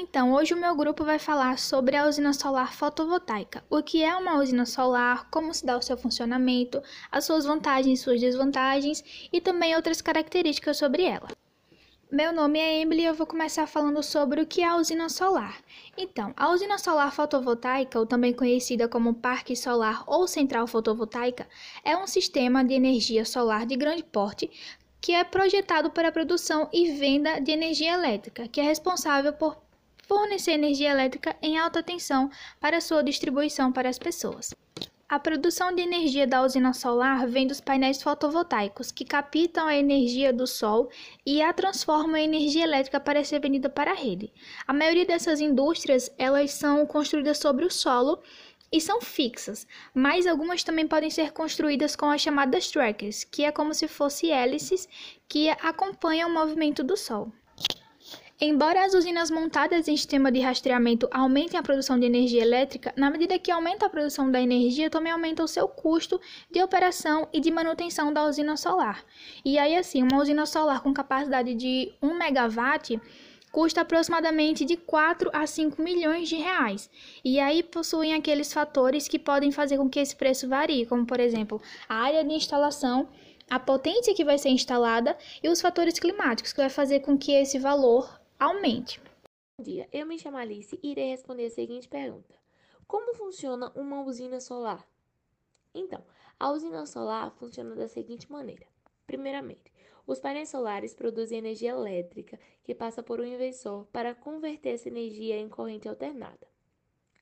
Então, hoje o meu grupo vai falar sobre a usina solar fotovoltaica. O que é uma usina solar, como se dá o seu funcionamento, as suas vantagens e suas desvantagens e também outras características sobre ela. Meu nome é Emily e eu vou começar falando sobre o que é a usina solar. Então, a usina solar fotovoltaica, ou também conhecida como parque solar ou central fotovoltaica, é um sistema de energia solar de grande porte que é projetado para a produção e venda de energia elétrica, que é responsável por fornecer energia elétrica em alta tensão para sua distribuição para as pessoas. A produção de energia da usina solar vem dos painéis fotovoltaicos, que captam a energia do sol e a transformam em energia elétrica para ser vendida para a rede. A maioria dessas indústrias, elas são construídas sobre o solo e são fixas, mas algumas também podem ser construídas com as chamadas trackers, que é como se fossem hélices que acompanham o movimento do sol. Embora as usinas montadas em sistema de rastreamento aumentem a produção de energia elétrica, na medida que aumenta a produção da energia, também aumenta o seu custo de operação e de manutenção da usina solar. E aí, assim, uma usina solar com capacidade de 1 megawatt custa aproximadamente de 4 a 5 milhões de reais. E aí possuem aqueles fatores que podem fazer com que esse preço varie, como por exemplo, a área de instalação, a potência que vai ser instalada e os fatores climáticos, que vai fazer com que esse valor aumente. Bom dia, eu me chamo Alice e irei responder a seguinte pergunta: Como funciona uma usina solar? Então, a usina solar funciona da seguinte maneira: primeiramente, os painéis solares produzem energia elétrica que passa por um inversor para converter essa energia em corrente alternada.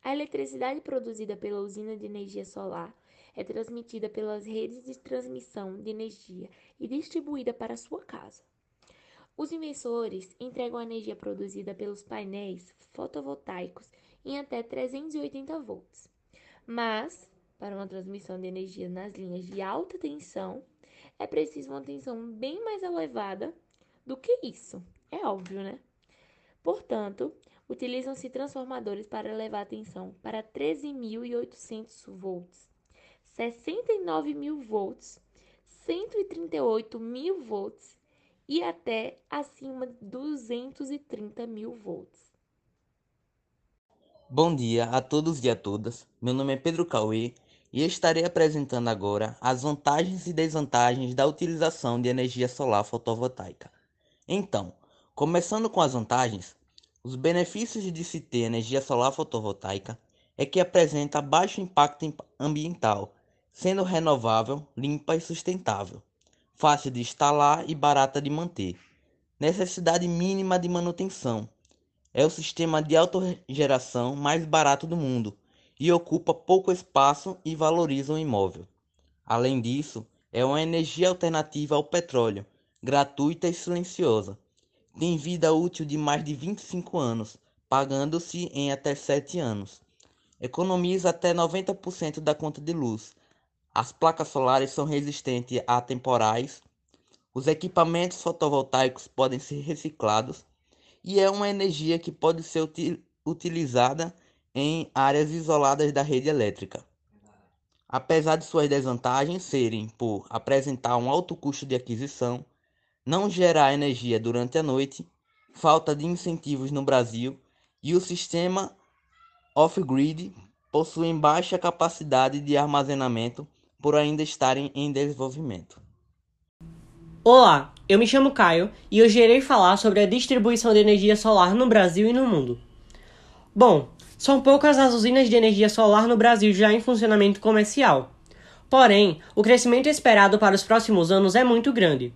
A eletricidade produzida pela usina de energia solar é transmitida pelas redes de transmissão de energia e distribuída para sua casa. Os inversores entregam a energia produzida pelos painéis fotovoltaicos em até 380 volts. Mas, para uma transmissão de energia nas linhas de alta tensão, é preciso uma tensão bem mais elevada do que isso. É óbvio, né? Portanto, utilizam-se transformadores para elevar a tensão para 13.800 volts, 69.000 volts, 138.000 volts e até acima de 230 mil volts. Bom dia a todos e a todas. Meu nome é Pedro Cauê e estarei apresentando agora as vantagens e desvantagens da utilização de energia solar fotovoltaica. Então, começando com as vantagens, os benefícios de se ter energia solar fotovoltaica é que apresenta baixo impacto ambiental, sendo renovável, limpa e sustentável fácil de instalar e barata de manter. Necessidade mínima de manutenção. É o sistema de autogeração mais barato do mundo e ocupa pouco espaço e valoriza o imóvel. Além disso, é uma energia alternativa ao petróleo, gratuita e silenciosa. Tem vida útil de mais de 25 anos, pagando-se em até 7 anos. Economiza até 90% da conta de luz as placas solares são resistentes a temporais. Os equipamentos fotovoltaicos podem ser reciclados e é uma energia que pode ser util utilizada em áreas isoladas da rede elétrica. Apesar de suas desvantagens serem por apresentar um alto custo de aquisição, não gerar energia durante a noite, falta de incentivos no Brasil e o sistema off-grid possuem baixa capacidade de armazenamento por ainda estarem em desenvolvimento. Olá, eu me chamo Caio e hoje irei falar sobre a distribuição de energia solar no Brasil e no mundo. Bom, são poucas as usinas de energia solar no Brasil já em funcionamento comercial. Porém, o crescimento esperado para os próximos anos é muito grande.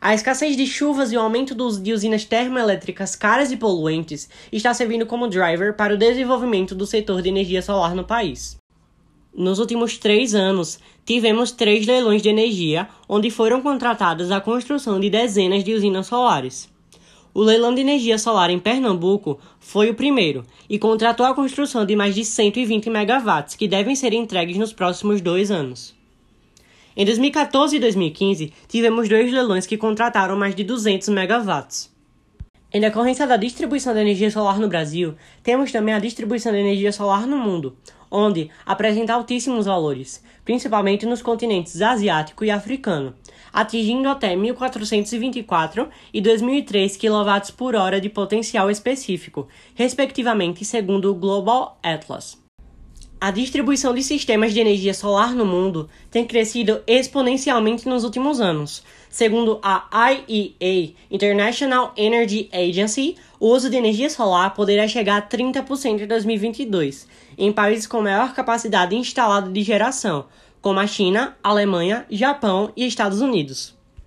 A escassez de chuvas e o aumento de usinas termoelétricas caras e poluentes está servindo como driver para o desenvolvimento do setor de energia solar no país. Nos últimos três anos, tivemos três leilões de energia, onde foram contratadas a construção de dezenas de usinas solares. O leilão de energia solar em Pernambuco foi o primeiro e contratou a construção de mais de 120 megawatts, que devem ser entregues nos próximos dois anos. Em 2014 e 2015, tivemos dois leilões que contrataram mais de 200 megawatts. Em decorrência da distribuição da energia solar no Brasil, temos também a distribuição da energia solar no mundo, onde apresenta altíssimos valores, principalmente nos continentes asiático e africano, atingindo até 1424 e 2003 kW por hora de potencial específico, respectivamente, segundo o Global Atlas. A distribuição de sistemas de energia solar no mundo tem crescido exponencialmente nos últimos anos. Segundo a IEA, International Energy Agency, o uso de energia solar poderá chegar a 30% em 2022, em países com maior capacidade instalada de geração, como a China, Alemanha, Japão e Estados Unidos.